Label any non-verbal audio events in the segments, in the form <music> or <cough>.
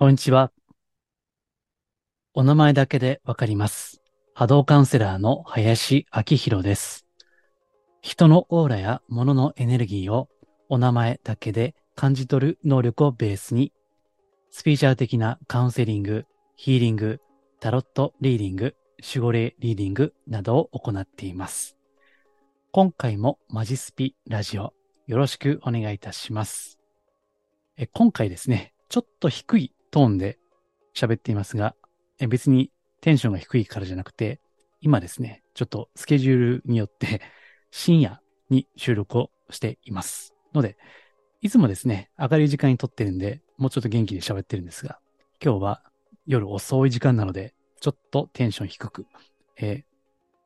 こんにちは。お名前だけでわかります。波動カウンセラーの林明宏です。人のオーラや物のエネルギーをお名前だけで感じ取る能力をベースに、スピーチャル的なカウンセリング、ヒーリング、タロットリーディング、守護霊リーディングなどを行っています。今回もマジスピラジオよろしくお願いいたします。え今回ですね、ちょっと低いトーンで喋っていますが、え別にテンションが低いからじゃなくて、今ですね、ちょっとスケジュールによって <laughs> 深夜に収録をしています。ので、いつもですね、明るい時間に撮ってるんで、もうちょっと元気で喋ってるんですが、今日は夜遅い時間なので、ちょっとテンション低く、えー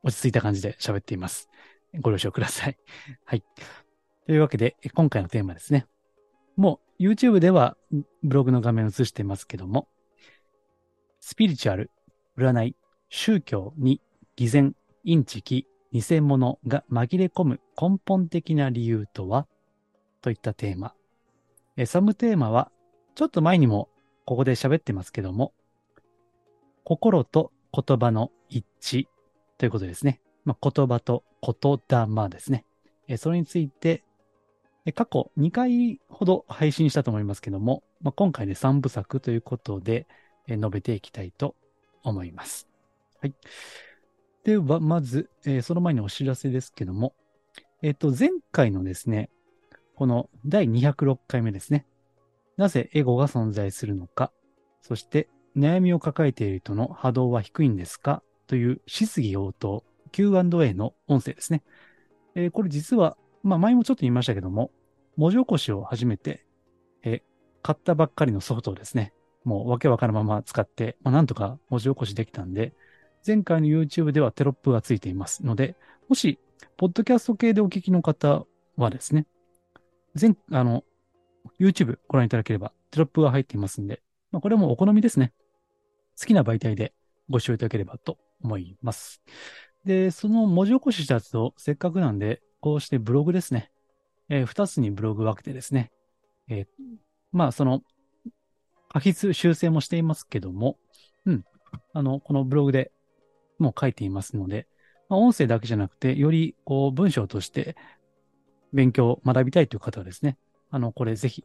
落ち着いた感じで喋っています。ご了承ください。はい。というわけで、今回のテーマですね。もう YouTube ではブログの画面を映していますけども、スピリチュアル、占い、宗教に偽善、インチキ、偽物が紛れ込む根本的な理由とは？といったテーマ。えサムテーマは、ちょっと前にもここで喋ってますけども、心と言葉の一致ということですね。まあ、言葉と言霊ですね。えそれについて、過去2回ほど配信したと思いますけども、まあ、今回で3部作ということで、述べていきたいと思います。はい。では、まず、えーその前にお知らせですけども、えっ、と、前回のですね、この第206回目ですね。なぜエゴが存在するのか、そして悩みを抱えている人の波動は低いんですかという質疑応答 Q&A の音声ですね。えーこれ実は、まあ前もちょっと言いましたけども、文字起こしを始めて、え買ったばっかりのソフトをですね、もうわけわからんまま使って、まあなんとか文字起こしできたんで、前回の YouTube ではテロップがついていますので、もし、ポッドキャスト系でお聞きの方はですね、前、あの、YouTube ご覧いただければテロップが入っていますんで、まあこれはもうお好みですね。好きな媒体でご視聴いただければと思います。で、その文字起こししたやつをせっかくなんで、こうしてブログですね。えー二つにブログ分けてですね。えーまあ、その、書き修正もしていますけども、うん。あの、このブログでもう書いていますので、まあ、音声だけじゃなくて、より、こう、文章として勉強、学びたいという方はですね、あの、これぜひ、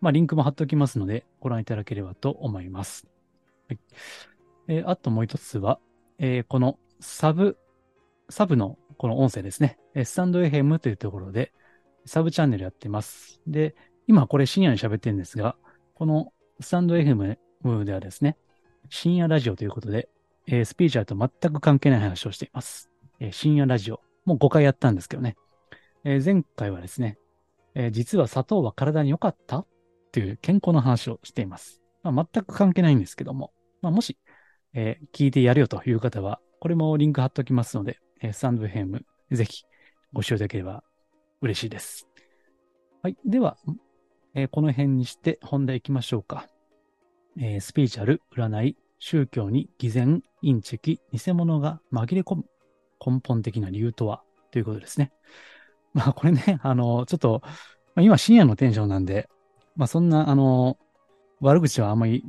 まあ、リンクも貼っておきますので、ご覧いただければと思います。はい。えーあともう一つは、えーこのサブ、サブのこの音声ですね。スタンド FM というところで、サブチャンネルやってます。で、今これ深夜に喋ってるんですが、このスタンド FM ではですね、深夜ラジオということで、えースピーチャルと全く関係ない話をしています。えー深夜ラジオ。もう5回やったんですけどね。えー前回はですね、え実は砂糖は体に良かったっていう健康の話をしています。まあ、全く関係ないんですけども、まあ、もし、え聞いてやるよという方は、これもリンク貼っておきますので、えースタンド FM、ぜひご視聴いただければ嬉しいです。はい。では、えーこの辺にして本題行きましょうか。えースピーチャル、占い、宗教に偽善、インチキ、偽物が紛れ込む根本的な理由とは？ということですね。まあこれね、あの、ちょっと、まあ今深夜のテンションなんで、まあそんな、あの、悪口はあんまり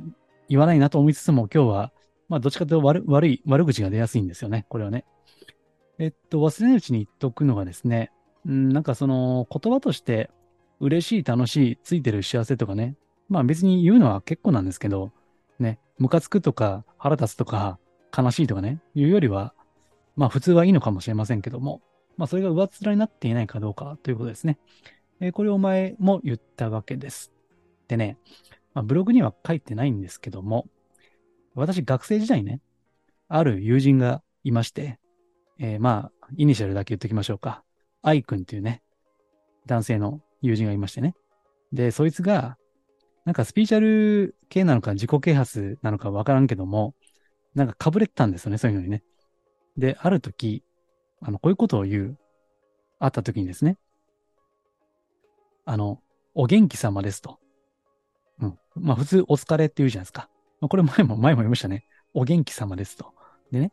言わないなと思いつつも今日は、まあどっちかというと悪悪い、悪口が出やすいんですよね、これはね。えっと、忘れないうちに言っとくのがですね、うん、なんかその言葉として嬉しい、楽しい、ついてる幸せとかね、まあ別に言うのは結構なんですけど、ね、ムカつくとか腹立つとか悲しいとかね、いうよりは、まあ普通はいいのかもしれませんけども、まあそれが上っ面になっていないかどうかということですね。えーこれを前も言ったわけです。でね、まあ、ブログには書いてないんですけども、私学生時代ね、ある友人がいまして、えーまあ、イニシャルだけ言っておきましょうか。愛くんっていうね、男性の友人がいましてね。で、そいつが、なんかスピーチャル系なのか自己啓発なのかわからんけども、なんか被れてたんですよね、そういうのにね。で、ある時、あの、こういうことを言う、あった時にですね、あの、お元気様ですと。うん。まあ普通お疲れって言うじゃないですか。ま、これ前も、前も言いましたね。お元気様ですと。でね、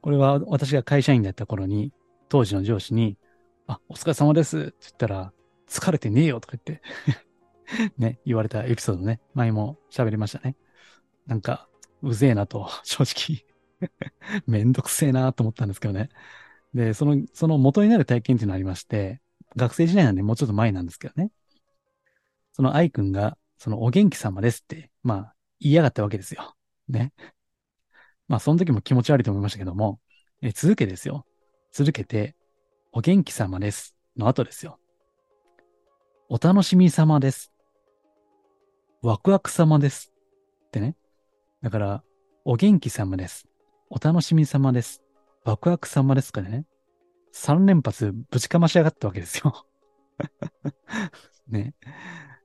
これは私が会社員だった頃に、当時の上司に、あ、お疲れ様ですって言ったら、疲れてねえよとか言って、<laughs> ね、言われたエピソードね、前も喋りましたね。なんか、うぜえなと、正直 <laughs> めんどくせえなと思ったんですけどね。で、その、その元になる体験っていうのがありまして、学生時代なんでもうちょっと前なんですけどね。その愛くんが、そのお元気様ですって、まあ、言いやがったわけですよ。ね。まあ、その時も気持ち悪いと思いましたけども、え続けですよ。続けて、お元気様です。の後ですよ。お楽しみ様です。ワクワク様です。ってね。だから、お元気様です。お楽しみ様です。ワクワク様ですかね。3連発ぶちかましやがったわけですよ <laughs> ね。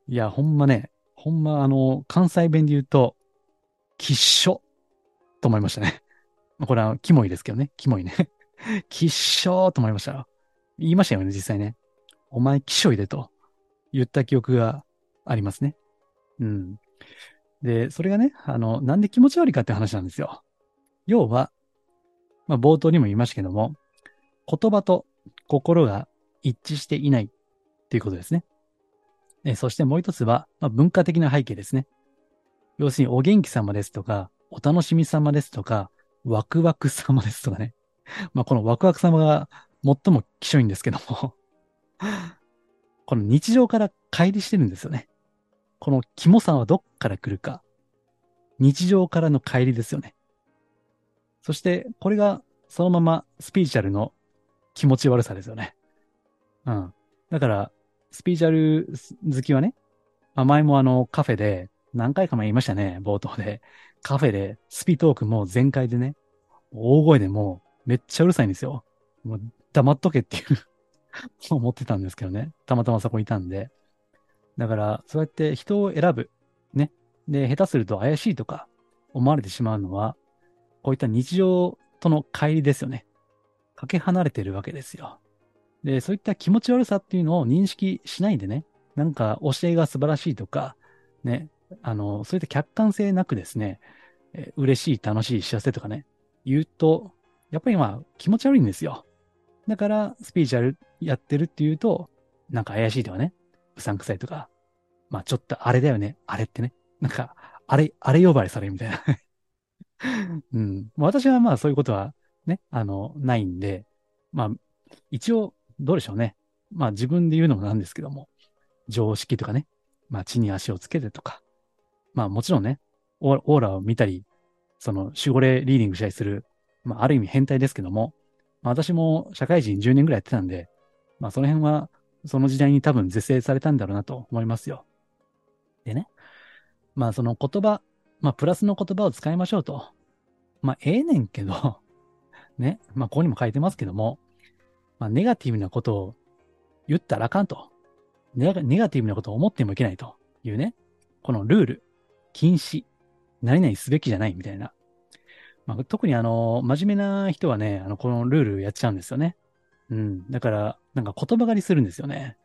いや、ほんまね、ほんまあの、関西弁で言うと、きっしょと思いましたね。これは、キモいですけどね。キモいね。きっしょーと思いました。言いましたよね、実際ね。お前、きしょいでと言った記憶がありますね。うん。で、それがね、あの、なんで気持ち悪いかって話なんですよ。要は、まあ、冒頭にも言いましたけども、言葉と心が一致していないっていうことですね。えそしてもう一つは、まあ、文化的な背景ですね。要するに、お元気様ですとか、お楽しみ様ですとか、ワクワク様ですとかね。<laughs> まあ、このワクワク様が最も希少いんですけども <laughs> この日常から乖離してるんですよね。このキモさはどっから来るか。日常からの乖離ですよね。そして、これがそのままスピーチャルの気持ち悪さですよね。うん。だから、スピーチャル好きはね、まあ、前もあのカフェで、何回か前言いましたね、冒頭で。カフェでスピートークも全開でね、大声でもうめっちゃうるさいんですよ。もう黙っとけっていう <laughs> 思ってたんですけどね。たまたまそこいたんで。だから、そうやって人を選ぶ。ね。で、下手すると怪しいとか思われてしまうのは、こういった日常との乖離ですよね。かけ離れてるわけですよ。で、そういった気持ち悪さっていうのを認識しないでね、なんか教えが素晴らしいとか、ね、あの、そういった客観性なくですね、え嬉しい、楽しい、幸せとかね、言うと、やっぱりまあ気持ち悪いんですよ。だから、スピーチャルやってるっていうと、なんか怪しいとかね、うさんくさいとか、まあちょっとあれだよね、あれってね、なんか、あれ、あれ呼ばれされるみたいな <laughs> うん。私はまあそういうことはね、あの、ないんで、まあ、一応、どうでしょうね。まあ自分で言うのもなんですけども、常識とかね、まあ地に足をつけてとか、まあもちろんね、オーラを見たり、その守護霊リーディングしたりする、まあある意味変態ですけども、まあ、私も社会人10年ぐらいやってたんで、まあその辺はその時代に多分是正されたんだろうなと思いますよ。でね、まあその言葉、まあプラスの言葉を使いましょうと。まあええねんけど、<laughs> ね、まあここにも書いてますけども、まあネガティブなことを言ったらあかんと。ネガティブなことを思ってもいけないというね、このルール、禁止、何々すべきじゃないみたいな。まあ、特にあの、真面目な人はね、あの、このルールやっちゃうんですよね。うん。だから、なんか言葉狩りするんですよね。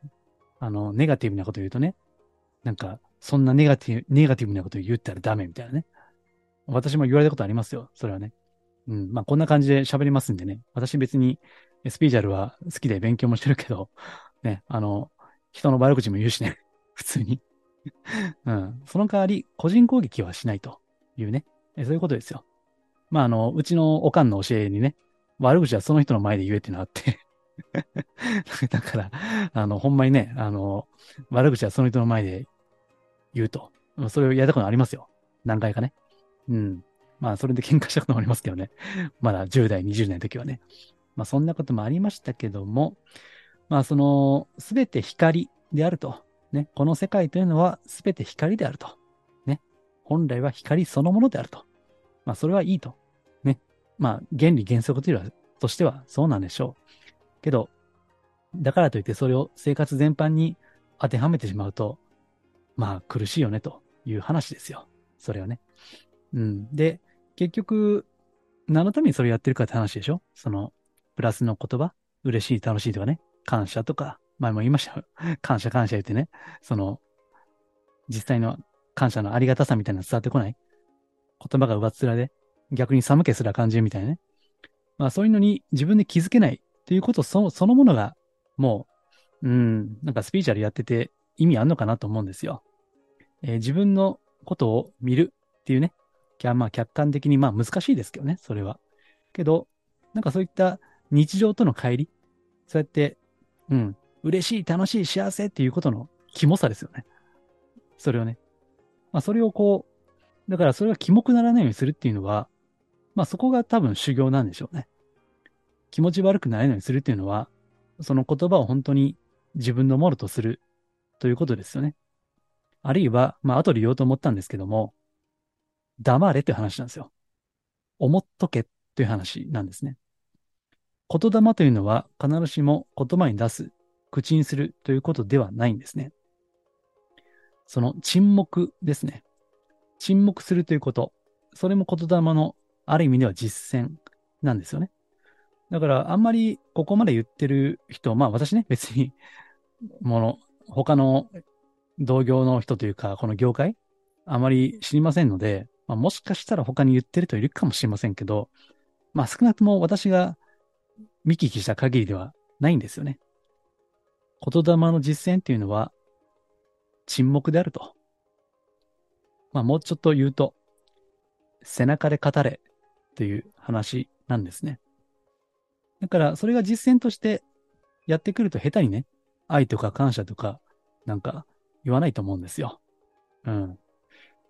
あの、ネガティブなこと言うとね、なんか、そんなネガティブ、ネガティブなこと言ったらダメみたいなね。私も言われたことありますよ。それはね。うん。まあ、こんな感じで喋りますんでね。私別に、スピーチャルは好きで勉強もしてるけど、ね、あの、人の悪口も言うしね。<laughs> 普通に。<laughs> うん。その代わり、個人攻撃はしないというね。えそういうことですよ。まあ、あの、うちのおかんの教えにね、悪口はその人の前で言えってのあって <laughs> だから、あの、ほんまにね、あの、悪口はその人の前で言うと。それをやったことありますよ。何回かね。うん。まあ、それで喧嘩したこともありますけどね。まだ10代、20代の時はね。まあ、そんなこともありましたけども、まあ、その、すべて光であると。ね。この世界というのはすべて光であると。ね。本来は光そのものであると。まあ、それはいいと。ね。まあ、原理原則というとしてはそうなんでしょう。けど、だからといってそれを生活全般に当てはめてしまうと、まあ、苦しいよねという話ですよ。それはね。うん。で、結局、何のためにそれやってるかって話でしょ？その、プラスの言葉？嬉しい、楽しいとかね？感謝とか、前も言いました。<laughs> 感謝感謝言ってね。その、実際の感謝のありがたさみたいなの伝わってこない？言葉が上っ面で、逆に寒気すら感じるみたいなね。まあそういうのに自分で気づけないっていうことそそのものが、もう、うん、なんかスピーチャルやってて意味あんのかなと思うんですよ。えー、自分のことを見るっていうね、まあ客観的にまあ難しいですけどね、それは。けど、なんかそういった日常との乖離、そうやって、うん、嬉しい、楽しい、幸せっていうことのキモさですよね。それをね。まあそれをこう、だからそれがキモくならないようにするっていうのは、まあそこが多分修行なんでしょうね。気持ち悪くならないようにするっていうのは、その言葉を本当に自分のものとするということですよね。あるいは、まあ後で言おうと思ったんですけども、黙れという話なんですよ。思っとけという話なんですね。言霊というのは必ずしも言葉に出す、口にするということではないんですね。その沈黙ですね。沈黙するということ。それも言霊のある意味では実践なんですよね。だからあんまりここまで言ってる人、まあ私ね、別に、もの、他の同業の人というか、この業界、あまり知りませんので、まあ、もしかしたら他に言ってる人いるかもしれませんけど、まあ少なくとも私が見聞きした限りではないんですよね。言霊の実践っていうのは沈黙であると。まあもうちょっと言うと、背中で語れという話なんですね。だからそれが実践としてやってくると下手にね、愛とか感謝とかなんか言わないと思うんですよ。うん。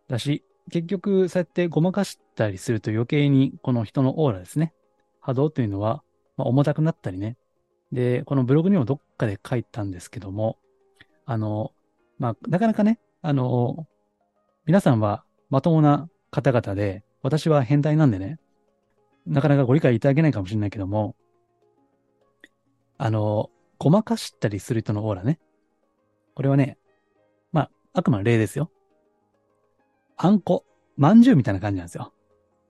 だし、結局、そうやってごまかしたりすると余計にこの人のオーラですね。波動というのは、まあ、重たくなったりね。で、このブログにもどっかで書いたんですけども、あの、まあ、なかなかね、あの、皆さんはまともな方々で、私は変態なんでね、なかなかご理解いただけないかもしれないけども、あの、ごまかしたりする人のオーラね。これはね、まあ、あくまで例ですよ。あんこ、まんじゅうみたいな感じなんですよ。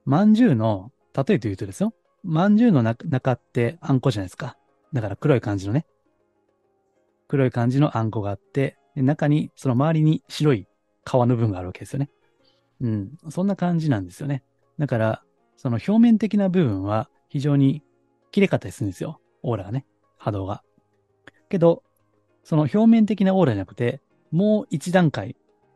まんじゅうの、例えと言うとですよ。まんじゅうの中ってあんこじゃないですか。だから黒い感じのね。黒い感じのあんこがあって、で中に、その周りに白い皮の部分があるわけですよね。うん。そんな感じなんですよね。だから、その表面的な部分は非常に綺麗かったりするんですよ。オーラがね。波動が。けど、その表面的なオーラじゃなくて、もう一段階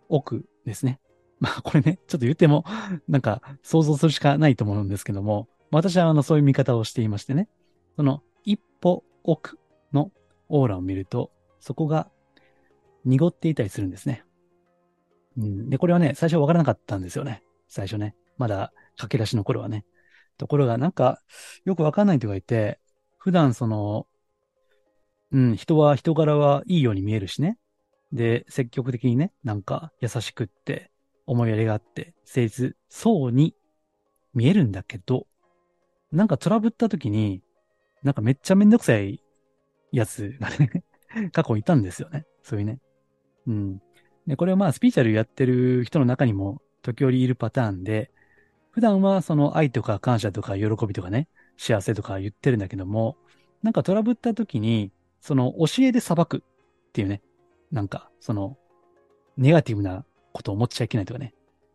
奥ですね。まあこれね、ちょっと言っても、なんか想像するしかないと思うんですけども、私はあのそういう見方をしていましてね、その一歩奥のオーラを見ると、そこが濁っていたりするんですね。うん、で、これはね、最初わからなかったんですよね。最初ね。まだ駆け出しの頃はね。ところがなんか、よくわかんない人がいて、普段その、うん、人は人柄はいいように見えるしね。で、積極的にね、なんか優しくって、思いやりがあって誠実そうに見えるんだけど、なんかトラブった時に、なんかめっちゃめんどくさいやつがね過去いたんですよね。そういうね。うん。で、これはまあスピーチャルやってる人の中にも時折いるパターンで、普段はその愛とか感謝とか喜びとかね、幸せとか言ってるんだけども、なんかトラブった時に、その教えで裁くっていうね、なんかそのネガティブなことを思っちゃいけないとかね、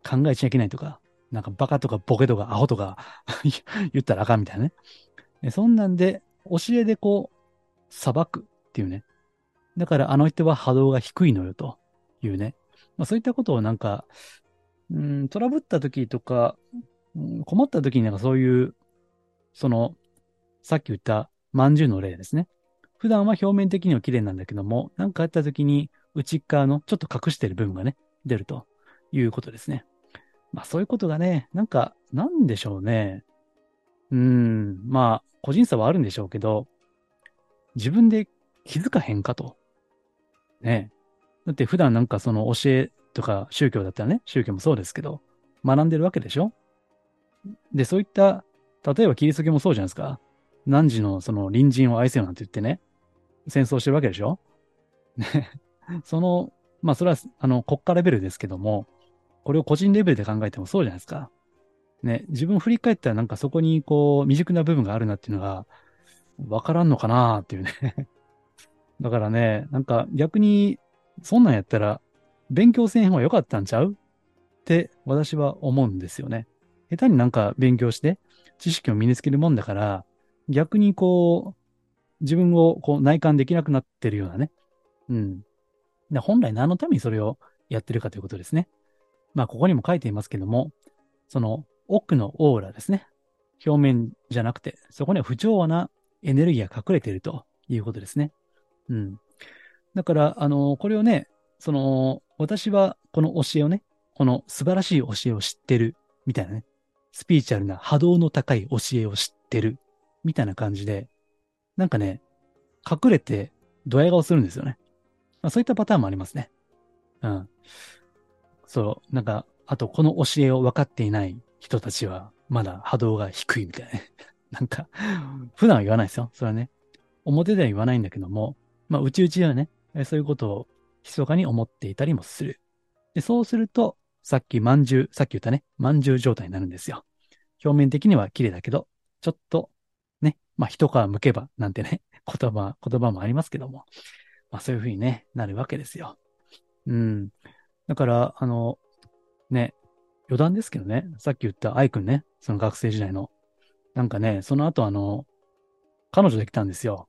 考えちゃいけないとか、なんかバカとかボケとかアホとか <laughs> 言ったらあかんみたいなね。でそんなんで、教えでこう、裁くっていうね。だからあの人は波動が低いのよというね。まあ、そういったことをなんか、うん、トラブった時とか、うん、困った時になんかそういう、その、さっき言ったまんじゅうの例ですね。普段は表面的には綺麗なんだけども、なんかあった時に内側のちょっと隠してる部分がね、出るということですね。まあそういうことがね、なんか、なんでしょうね。うん、まあ、個人差はあるんでしょうけど、自分で気づかへんかと。ね。だって普段なんかその教えとか宗教だったらね、宗教もそうですけど、学んでるわけでしょ？で、そういった、例えばキリスト教もそうじゃないですか。何時のその隣人を愛せよなんて言ってね、戦争してるわけでしょ？ね。そのまあそれは、あの、国家レベルですけども、これを個人レベルで考えてもそうじゃないですか。ね、自分を振り返ったらなんかそこにこう未熟な部分があるなっていうのがわからんのかなっていうね <laughs> だからね、なんか逆にそんなんやったら勉強せん方が良かったんちゃうって私は思うんですよね。下手になんか勉強して知識を身につけるもんだから逆にこう自分をこう内観できなくなってるようなね。うん。で本来何のためにそれをやってるかということですね。まあ、ここにも書いていますけども、その奥のオーラですね。表面じゃなくて、そこには不調和なエネルギーが隠れているということですね。うん。だから、あの、これをね、その、私はこの教えをね、この素晴らしい教えを知ってる、みたいなね、スピーチャルな波動の高い教えを知ってる、みたいな感じで、なんかね、隠れてドヤ顔するんですよね。まあ、そういったパターンもありますね。うん。そう、なんか、あとこの教えを分かっていない人たちは、まだ波動が低いみたいな。<laughs> なんか、普段は言わないですよ。それはね。表では言わないんだけども、まあ、うちうちではね、そういうことを密かに思っていたりもする。で、そうすると、さっきまんじゅう、さっき言ったね、まんじゅう状態になるんですよ。表面的には綺麗だけど、ちょっと、ね、まあ、一皮向けば、なんてね、<laughs> 言葉、言葉もありますけども、まあ、そういうふうにね、なるわけですよ。うん。だから、あの、ね、余談ですけどね、さっき言った愛くんね、その学生時代の。なんかね、その後あの、彼女できたんですよ。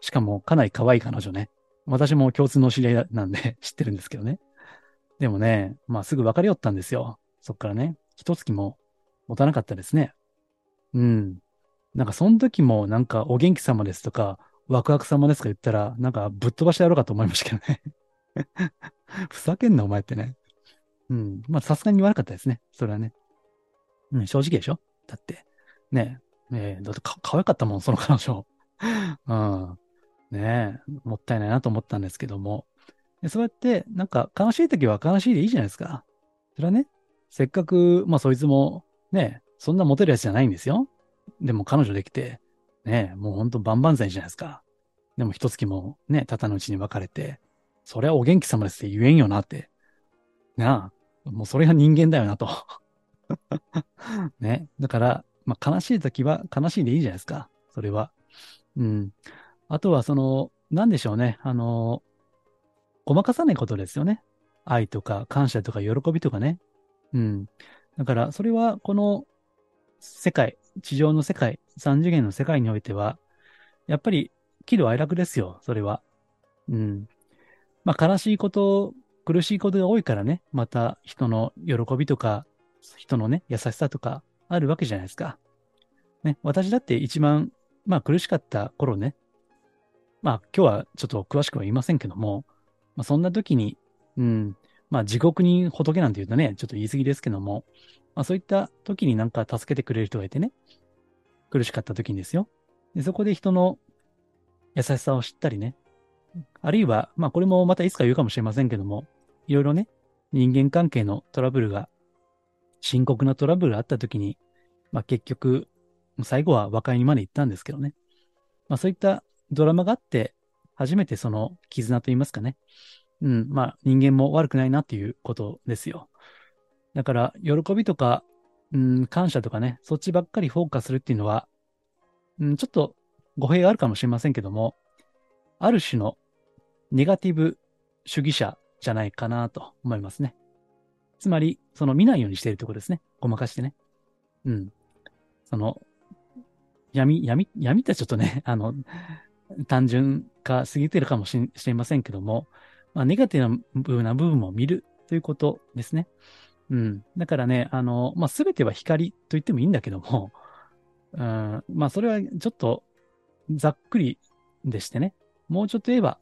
しかも、かなり可愛い彼女ね。私も共通の知り合いなんで <laughs> 知ってるんですけどね。でもね、まあすぐ別れよったんですよ。そっからね、一月も持たなかったですね。うん。なんかその時もなんかお元気様ですとか、ワクワク様ですか言ったら、なんかぶっ飛ばしてやろうかと思いましたけどね。ふざけんなお前ってね。うん。まあさすがに言わなかったですね。それはね。うん、正直でしょ？だって。ねえ、ねえだってか可愛かったもん、その彼女。うん。ねえ、もったいないなと思ったんですけども。でそうやって、なんか悲しい時は悲しいでいいじゃないですか。それはね、せっかく、まあそいつも、ねえ、そんなモテるやつじゃないんですよ。でも彼女できて、ねえ、もうほんと万々歳じゃないですか。でも一月もね、たたのうちに別れて、それはお元気様ですって言えんよなって。なあ、もうそれが人間だよなと。<laughs> ね。だから、まあ悲しい時は悲しいでいいじゃないですか。それは。うん。あとはその、なんでしょうね。あの、ごまかさないことですよね。愛とか感謝とか喜びとかね。うん。だから、それはこの世界、地上の世界、三次元の世界においては、やっぱり喜怒哀楽ですよ、それは。うん。まあ、悲しいこと、苦しいことが多いからね、また人の喜びとか、人のね、優しさとかあるわけじゃないですか。ね、私だって一番、まあ苦しかった頃ね、まあ今日はちょっと詳しくは言いませんけども、まあそんな時に、うん、まあ地獄に仏なんて言うとね、ちょっと言い過ぎですけども、まあそういった時になんか助けてくれる人がいてね、苦しかった時にですよ。でそこで人の優しさを知ったりね、あるいは、まあこれもまたいつか言うかもしれませんけども、いろいろね、人間関係のトラブルが、深刻なトラブルがあった時に、まあ結局、最後は和解にまで行ったんですけどね。まあそういったドラマがあって、初めてその絆と言いますかね。うん、まあ人間も悪くないなっていうことですよ。だから、喜びとか、うん、感謝とかね、そっちばっかりフォーカスするっていうのは、うん、ちょっと語弊があるかもしれませんけども、ある種のネガティブ主義者じゃないかなと思いますね。つまり、その見ないようにしているところですね。ごまかしてね。うん。その、闇、闇、闇ってちょっとね、<laughs> あの、単純化過ぎてるかもしれませんけども、まあ、ネガティブな部分も見るということですね。うん。だからね、あの、まあ、すべては光と言ってもいいんだけども、うん、まあ、それはちょっとざっくりでしてね。もうちょっと言えば、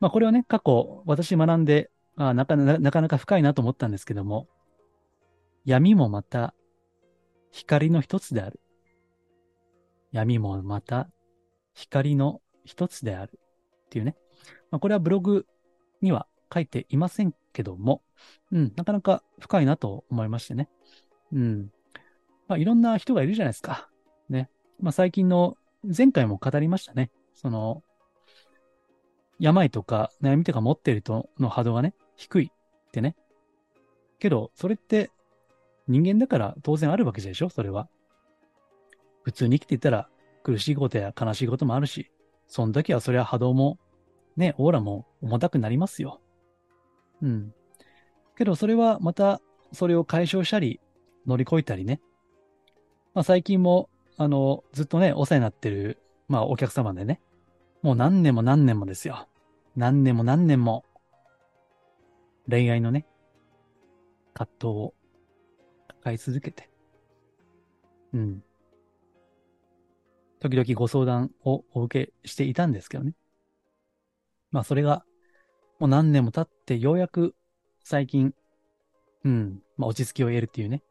まあ、これはね、過去私学んで、あなかなかなか深いなと思ったんですけども、闇もまた光の一つである。闇もまた光の一つであるっていうね。まあ、これはブログには書いていませんけども、うん、なかなか深いなと思いましてね。うん。まあ、いろんな人がいるじゃないですか。ね。まあ、最近の、前回も語りましたね。その、病とか悩みとか持ってる人の波動がね、低いってね。けど、それって人間だから当然あるわけでしょ？それは。普通に生きていたら苦しいことや悲しいこともあるし、その時はそれは波動も、ね、オーラも重たくなりますよ。うん。けどそれはまた、それを解消したり、乗り越えたりね。まあ最近も、あの、ずっとね、お世話になってる、まあお客様でね、もう何年も何年もですよ。何年も何年も、恋愛のね、葛藤を抱え続けて、うん。時々ご相談をお受けしていたんですけどね。まあそれが、もう何年も経ってようやく最近、うん、まあ落ち着きを得るっていうね。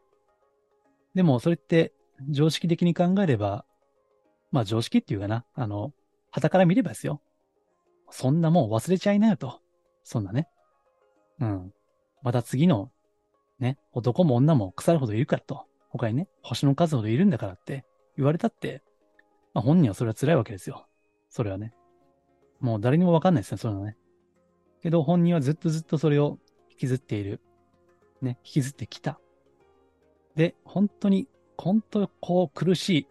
でもそれって常識的に考えれば、まあ常識っていうかな、あの、旗から見ればですよ。そんなもん忘れちゃいなよと。そんなね。うん。また次の、ね、男も女も腐るほどいるからと。他にね、星の数ほどいるんだからって言われたって、まあ本人はそれは辛いわけですよ。それはね。もう誰にもわかんないですね、そういうのね。けど本人はずっとずっとそれを引きずっている。ね、引きずってきた。で、本当に、本当こう苦しい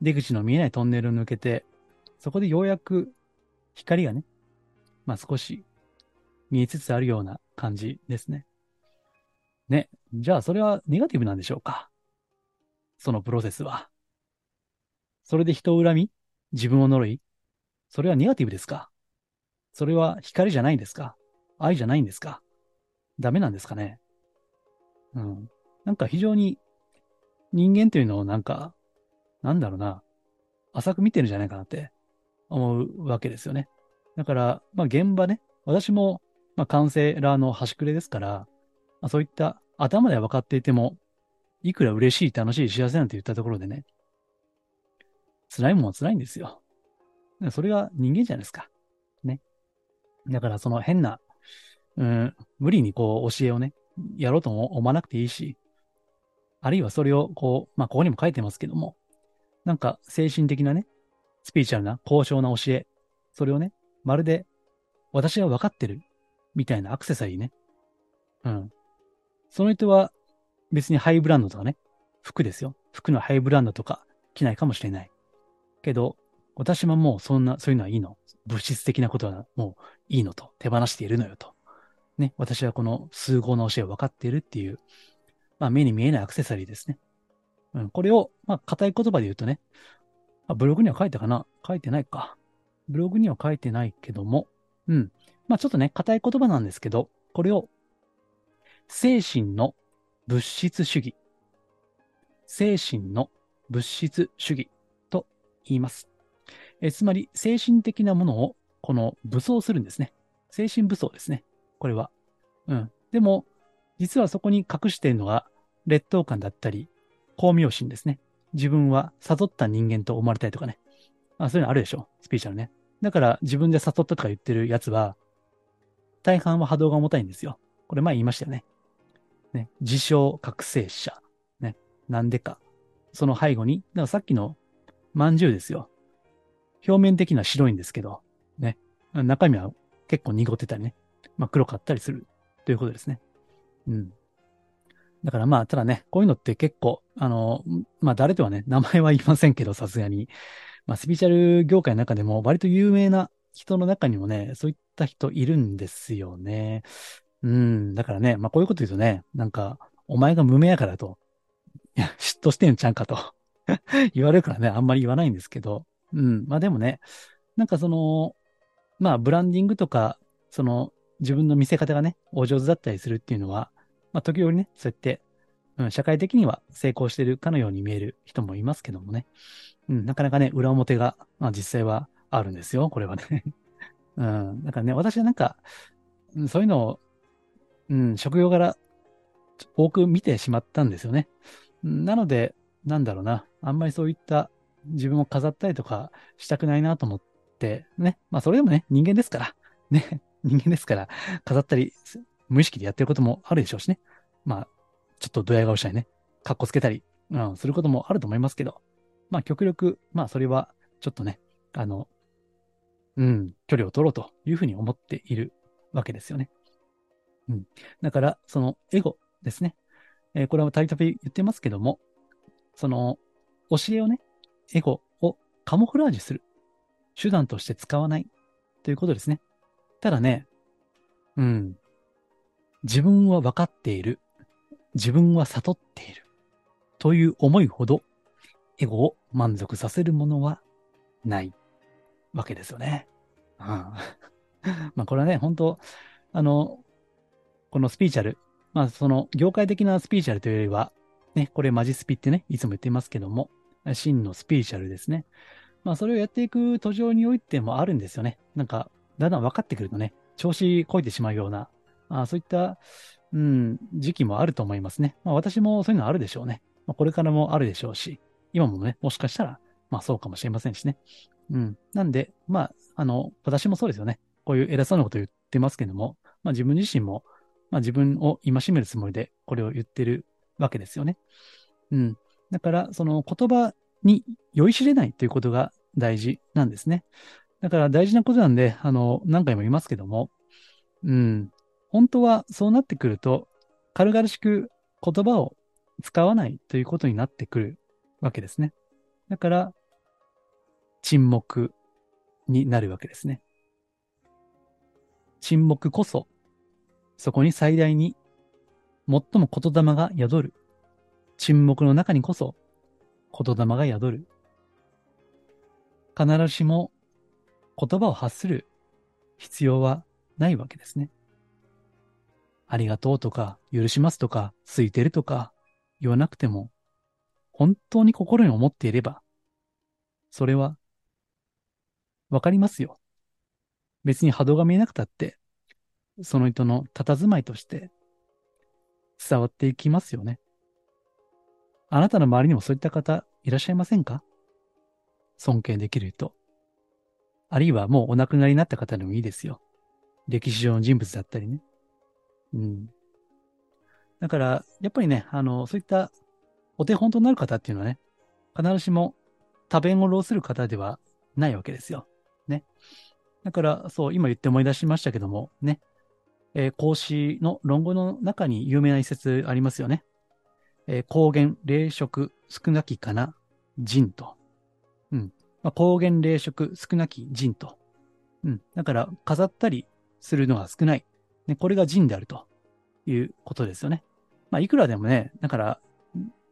出口の見えないトンネルを抜けて、そこでようやく光がね、まあ少し見えつつあるような感じですね。ね。じゃあそれはネガティブなんでしょうか？そのプロセスは。それで人を恨み自分を呪いそれはネガティブですか？それは光じゃないんですか？愛じゃないんですか？ダメなんですかね？うん。なんか非常に人間というのをなんか、なんだろうな、浅く見てるんじゃないかなって思うわけですよね。だから、まあ現場ね、私も、まあカウンセラーの端くれですから、まあ、そういった頭では分かっていても、いくら嬉しい、楽しい、幸せなんて言ったところでね、辛いもんは辛いんですよ。それが人間じゃないですか。ね。だからその変な、うん、無理にこう教えをね、やろうとも思わなくていいし、あるいはそれをこう、まあここにも書いてますけども、なんか精神的なね、スピーチュアルな高尚な教え、それをね、まるで私が分かってるみたいなアクセサリーね。うん。その人は別にハイブランドとかね、服ですよ。服のハイブランドとか着ないかもしれない。けど、私はもうそんな、そういうのはいいの。物質的なことはもういいのと。手放しているのよと。ね。私はこの数合の教えを分かっているっていう、まあ目に見えないアクセサリーですね。うん。これを、まあ硬い言葉で言うとね、あ、ブログには書いたかな？書いてないか。ブログには書いてないけども、うん。まあちょっとね、硬い言葉なんですけど、これを、精神の物質主義。精神の物質主義と言います。えつまり、精神的なものを、この武装するんですね。精神武装ですね。これは。うん。でも、実はそこに隠しているのが、劣等感だったり、巧妙心ですね。自分は悟った人間と思われたいとかね。まあそういうのあるでしょ？スピーチャルね。だから自分で悟ったとか言ってるやつは、大半は波動が重たいんですよ。これ前言いましたよね。ね。自称覚醒者。ね。なんでか。その背後に、だからさっきの饅頭ですよ。表面的には白いんですけど、ね。中身は結構濁ってたりね。まあ黒かったりするということですね。うん。だからまあ、ただね、こういうのって結構、あの、まあ誰とはね、名前は言いませんけど、さすがに。まあスピーチャル業界の中でも割と有名な人の中にもね、そういった人いるんですよね。うん。だからね、まあこういうこと言うとね、なんか、お前が無名やからと、いや、嫉妬してんちゃんかと <laughs> 言われるからね、あんまり言わないんですけど。うん。まあでもね、なんかその、まあブランディングとか、その、自分の見せ方がね、お上手だったりするっていうのは、まあ、時折ね、そうやって、うん、社会的には成功してるかのように見える人もいますけどもね。うん、なかなかね、裏表が、まあ、実際はあるんですよ、これはね。<laughs> うん、だからね、私はなんか、そういうのを、うん、職業柄、多く見てしまったんですよね。なので、なんだろうな、あんまりそういった自分を飾ったりとかしたくないなと思って、ね。まあ、それでもね、人間ですから、ね、人間ですから、飾ったり無意識でやってることもあるでしょうしね。まあ、ちょっとドヤ顔したりね、カッコつけたり、うん、することもあると思いますけど、まあ極力、まあそれはちょっとね、あの、うん、距離を取ろうというふうに思っているわけですよね。うん。だから、そのエゴですね。えー、これはたびたび言ってますけども、その教えをね、エゴをカモフラージュする手段として使わないということですね。ただね、うん、自分は分かっている。自分は悟っている。という思いほど、エゴを満足させるものはないわけですよね。うん。<laughs> まあこれはね、本当あの、このスピーチャル、まあ、その、業界的なスピーチャルというよりは、ね、これマジスピってね、いつも言ってますけども、真のスピーチャルですね。まあ、それをやっていく途上においてもあるんですよね。なんか、だんだん分かってくるとね、調子こいてしまうような、あそういった、うん、時期もあると思いますね。まあ、私もそういうのあるでしょうね。まあ、これからもあるでしょうし、今もね、もしかしたら、まあそうかもしれませんしね。うん。なんで、まあ、あの、私もそうですよね。こういう偉そうなこと言ってますけども、まあ自分自身も、まあ自分を戒めるつもりでこれを言ってるわけですよね。うん。だから、その言葉に酔いしれないということが大事なんですね。だから大事なことなんで、あの、何回も言いますけども、うん。本当はそうなってくると、軽々しく言葉を使わないということになってくるわけですね。だから、沈黙になるわけですね。沈黙こそ、そこに最大に最も言霊が宿る。沈黙の中にこそ言霊が宿る。必ずしも言葉を発する必要はないわけですね。ありがとうとか、許しますとか、空いてるとか言わなくても、本当に心に思っていれば、それは、わかりますよ。別に波動が見えなくたって、その人の佇まいとして伝わっていきますよね。あなたの周りにもそういった方いらっしゃいませんか？尊敬できる人。あるいはもうお亡くなりになった方でもいいですよ。歴史上の人物だったりね。うん。だから、やっぱりね、あの、そういったお手本となる方っていうのはね、必ずしも多弁を浪する方ではないわけですよ。ね。だから、そう、今言って思い出しましたけども、ね。えー、孔子の論語の中に有名な一節ありますよね。えー、高原、霊食、少なきかな、人と。うん。まあ、高原、霊食、少なき人と。うん。だから、飾ったりするのが少ない。ね、これが人であるということですよね。まあ、いくらでもね、だから、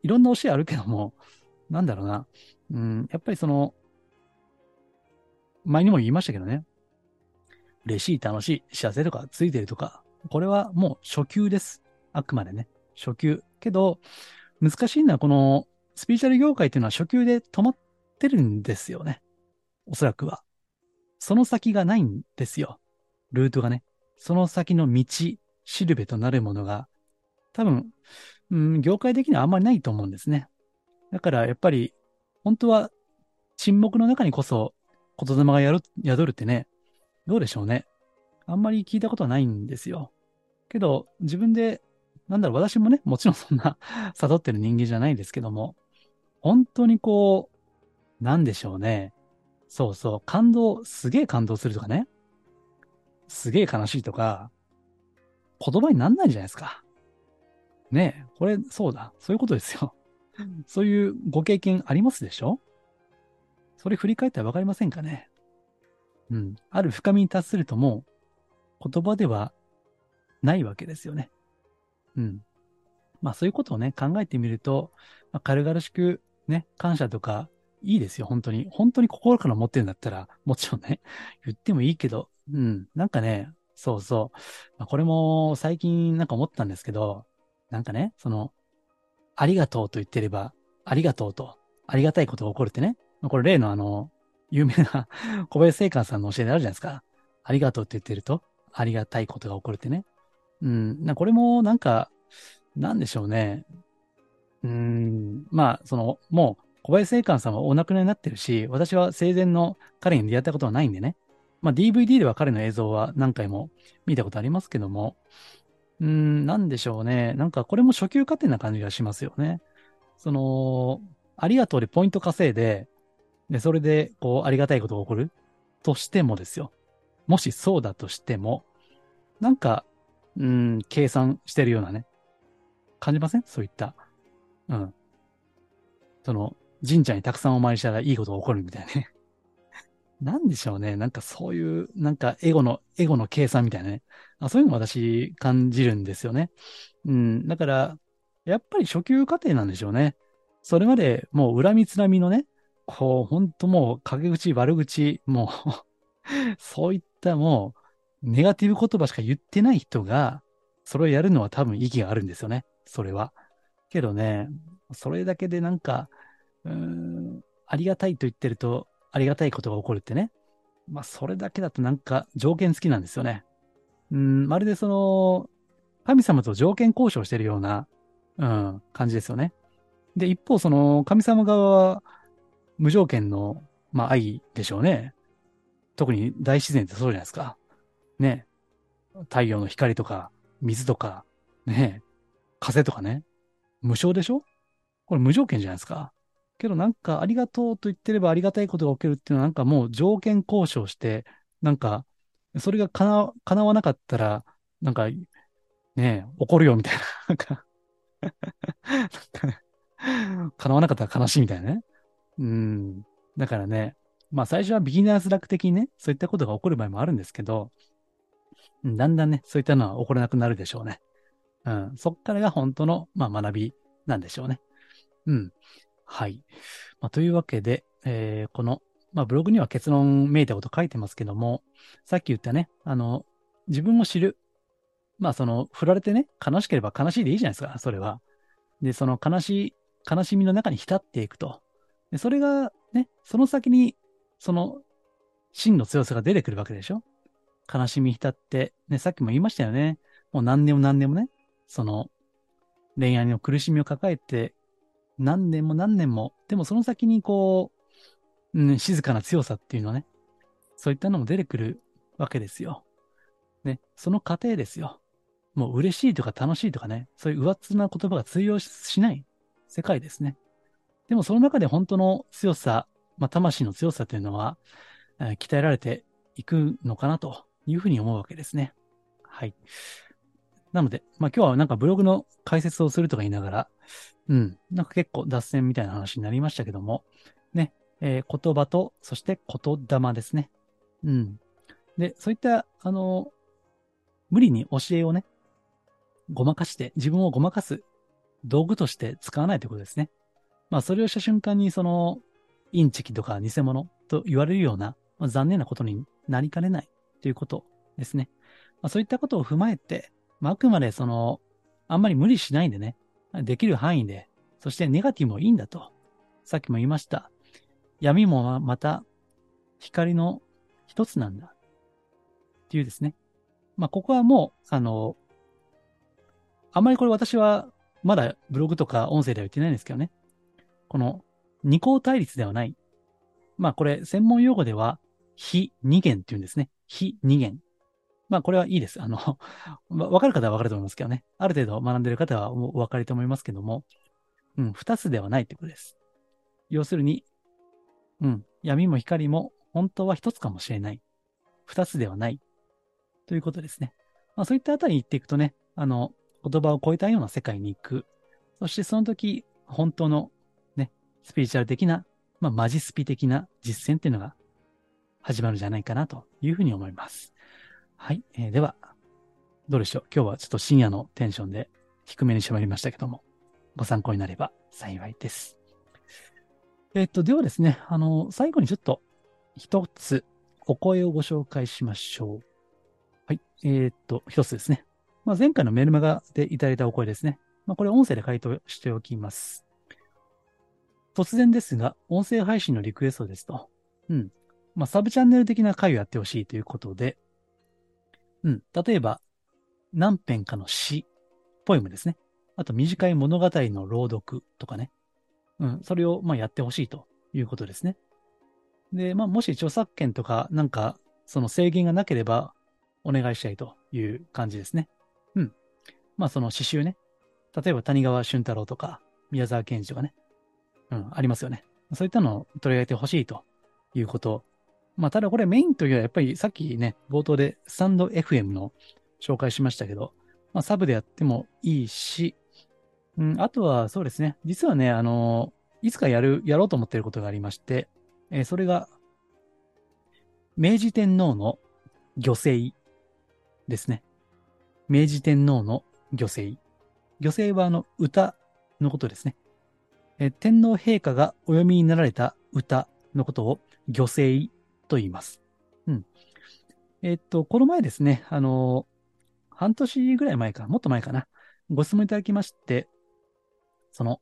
いろんな教えあるけども、なんだろうな。うん、やっぱりその、前にも言いましたけどね。嬉しい、楽しい、幸せとか、ついてるとか、これはもう初級です。あくまでね。初級。けど、難しいのはこのスピーチャル業界っていうのは初級で止まってるんですよね。おそらくは。その先がないんですよ。ルートがね。その先の道、しるべとなるものが、多分、うん、業界的にはあんまりないと思うんですね。だからやっぱり、本当は沈黙の中にこそ言霊が宿るってね、どうでしょうね。あんまり聞いたことはないんですよ。けど、自分で、なんだろう、私もね、もちろんそんな <laughs> 悟ってる人間じゃないですけども、本当にこう、なんでしょうね。そうそう、感動、すげえ感動するとかね。すげえ悲しいとか、言葉になんないじゃないですか。ねえ、これ、そうだ。そういうことですよ。そういうご経験ありますでしょ？それ振り返ったらわかりませんかね？うん。ある深みに達するともう言葉ではないわけですよね。うん。まあそういうことをね、考えてみると、まあ、軽々しくね、感謝とかいいですよ、本当に。本当に心から持ってるんだったら、もちろんね、言ってもいいけど、うん。なんかね、そうそう。まあ、これも最近なんか思ったんですけど、なんかね、その、ありがとうと言ってれば、ありがとうと、ありがたいことが起こるってね。これ例のあの、有名な <laughs> 小林聖寛さんの教えであるじゃないですか。ありがとうって言ってると、ありがたいことが起こるってね。うん、なこれもなんか、なんでしょうね。うん、まあ、その、もう、小林聖寛さんはお亡くなりになってるし、私は生前の彼に出会ったことはないんでね。まあ、DVD では彼の映像は何回も見たことありますけども、うん、なんでしょうね。なんかこれも初級過程な感じがしますよね。その、ありがとうでポイント稼いで、で、それで、こう、ありがたいことが起こるとしてもですよ。もしそうだとしても、なんか、うん、計算してるようなね、感じません？そういった。うん。その、神社にたくさんお参りしたらいいことが起こるみたいなね。なんでしょうね。なんかそういう、なんかエゴの、エゴの計算みたいなね。あそういうの私感じるんですよね。うん。だから、やっぱり初級過程なんでしょうね。それまでもう恨みつらみのね、こう、ほんともう陰口、悪口、もう <laughs> そういったもう、ネガティブ言葉しか言ってない人が、それをやるのは多分意義があるんですよね。それは。けどね、それだけでなんか、うん、ありがたいと言ってると、ありがたいことが起こるってね。まあ、それだけだとなんか条件付きなんですよね。うん、まるでその、神様と条件交渉してるような、うん、感じですよね。で、一方、その、神様側は、無条件の、まあ、愛でしょうね。特に大自然ってそうじゃないですか。ね。太陽の光とか、水とか、ね。風とかね。無償でしょ？これ無条件じゃないですか。けどなんかありがとうと言ってればありがたいことが起きるっていうのはなんかもう条件交渉して、なんか、それが叶わなかったら、なんか、ねえ怒るよみたいな。<laughs> なんか <laughs> 叶わなかったら悲しいみたいなね。うん。だからね、まあ最初はビギナーズラック的にね、そういったことが起こる場合もあるんですけど、だんだんね、そういったのは起こらなくなるでしょうね。うん。そっからが本当の、まあ、学びなんでしょうね。うん。はい。まあ、というわけで、えー、この、まあ、ブログには結論めいたこと書いてますけども、さっき言ったね、あの、自分を知る。まあ、その、振られてね、悲しければ悲しいでいいじゃないですか、それは。で、その悲しい、悲しみの中に浸っていくと。で、それがね、その先に、その、真の強さが出てくるわけでしょ悲しみ浸って、ね、さっきも言いましたよね。もう何年も何年もね、その、恋愛の苦しみを抱えて、何年も何年も、でもその先にこう、うん、静かな強さっていうのね、そういったのも出てくるわけですよ。ね、その過程ですよ。もう嬉しいとか楽しいとかね、そういう上っな言葉が通用しない世界ですね。でもその中で本当の強さ、まあ、魂の強さというのは、えー、鍛えられていくのかなというふうに思うわけですね。はい。なので、まあ今日はなんかブログの解説をするとか言いながら、うん、なんか結構脱線みたいな話になりましたけども、ね、えー、言葉と、そして言霊ですね。うん。で、そういった、あの、無理に教えをね、ごまかして、自分をごまかす道具として使わないということですね。まあ、それをした瞬間に、その、インチキとか偽物と言われるような、まあ、残念なことになりかねないということですね。まあ、そういったことを踏まえて、まあ、あくまでその、あんまり無理しないんでね、できる範囲で、そしてネガティブもいいんだと。さっきも言いました。闇もまた光の一つなんだ。っていうですね。まあ、ここはもう、あの、あんまりこれ私はまだブログとか音声では言ってないんですけどね。この二項対立ではない。まあこれ専門用語では非二元って言うんですね。非二元。まあこれはいいです。あの、<laughs> わかる方はわかると思いますけどね。ある程度学んでる方はお分かりと思いますけども、うん、二つではないってことです。要するに、うん、闇も光も本当は一つかもしれない。二つではない。ということですね。まあそういったあたりに行っていくとね、あの、言葉を超えたような世界に行く。そしてその時、本当のね、スピリチュアル的な、まあマジスピ的な実践っていうのが始まるんじゃないかなというふうに思います。はい。えー、では、どうでしょう？今日はちょっと深夜のテンションで低めに絞りましたけども、ご参考になれば幸いです。えっと、ではですね、あの、最後にちょっと一つお声をご紹介しましょう。はい。え、っと、一つですね。まあ、前回のメルマガでいただいたお声ですね。まあ、これ音声で回答しておきます。突然ですが、音声配信のリクエストですと。うん。まあ、サブチャンネル的な回をやってほしいということで、うん。例えば、何編かの詩、ポエムですね。あと短い物語の朗読とかね。うん。それを、まあ、やってほしいということですね。で、まあ、もし著作権とか、なんか、その制限がなければ、お願いしたいという感じですね。うん。まあ、その詩集ね。例えば、谷川俊太郎とか、宮沢賢治とかね。うん、ありますよね。そういったのを取り上げてほしいということまあ、ただこれメインというのはやっぱりさっきね、冒頭でスタンド FM の紹介しましたけど、まあ、サブでやってもいいし、うん、あとはそうですね、実はね、あの、いつかやる、やろうと思っていることがありまして、えー、それが、明治天皇の御政ですね。明治天皇の御政。御政はあの歌のことですね。え、天皇陛下がお読みになられた歌のことを御政と言います。うん。えっと、この前ですね、あの、半年ぐらい前か、もっと前かな。ご質問いただきまして、その、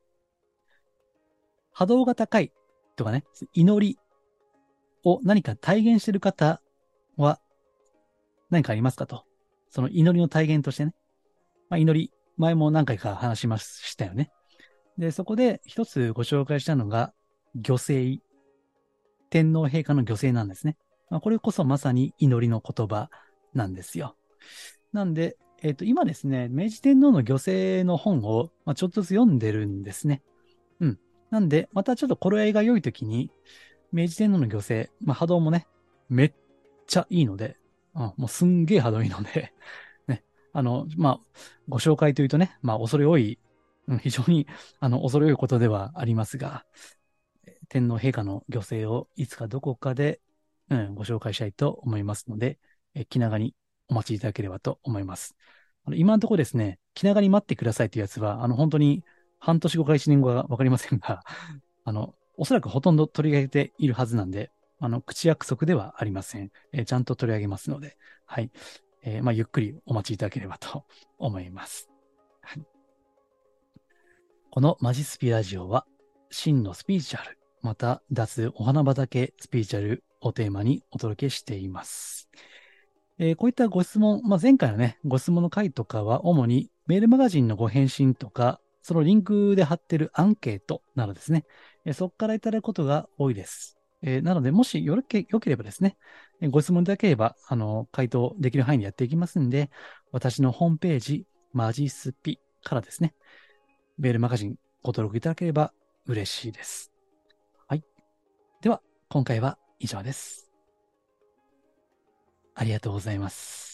波動が高いとかね、祈りを何か体現してる方は何かありますかと。その祈りの体現としてね。まあ、祈り、前も何回か話しましたよね。で、そこで一つご紹介したのが、御聖。天皇陛下の御聖なんですね。まあ、これこそまさに祈りの言葉なんですよ。なんで、えっ、と、今ですね、明治天皇の御聖の本を、まあ、ちょっとずつ読んでるんですね。うん。なんで、またちょっと頃合いが良い時に、明治天皇の御聖、まあ、波動もね、めっちゃいいので、うん、もうすんげえ波動いいので、<laughs> ね、あの、まあ、ご紹介というとね、まあ、恐れ多い、うん、非常に、あの、恐れ多いことではありますが、天皇陛下の御聖をいつかどこかで、うん、ご紹介したいと思いますので、え気長にお待ちいただければと思います。あの今のところですね、気長に待ってくださいというやつは、あの、本当に半年後か1年後はわかりませんが、<laughs> あの、おそらくほとんど取り上げているはずなんで、あの、口約束ではありません。えーちゃんと取り上げますので、はい。えーまあ、ゆっくりお待ちいただければと思います。はい。このマジスピラジオは、真のスピーチュアル、また脱お花畑スピーチュアルをテーマにお届けしています。えーこういったご質問、まあ、前回のね、ご質問の回とかは、主にメールマガジンのご返信とか、そのリンクで貼ってるアンケートなどですね、えーそこからいただくことが多いです。えーなので、もしよろけよければですね、えご質問いただければ、あの、回答できる範囲でやっていきますんで、私のホームページ、マジスピからですね、メールマガジンご登録いただければ嬉しいです。今回は以上です。ありがとうございます。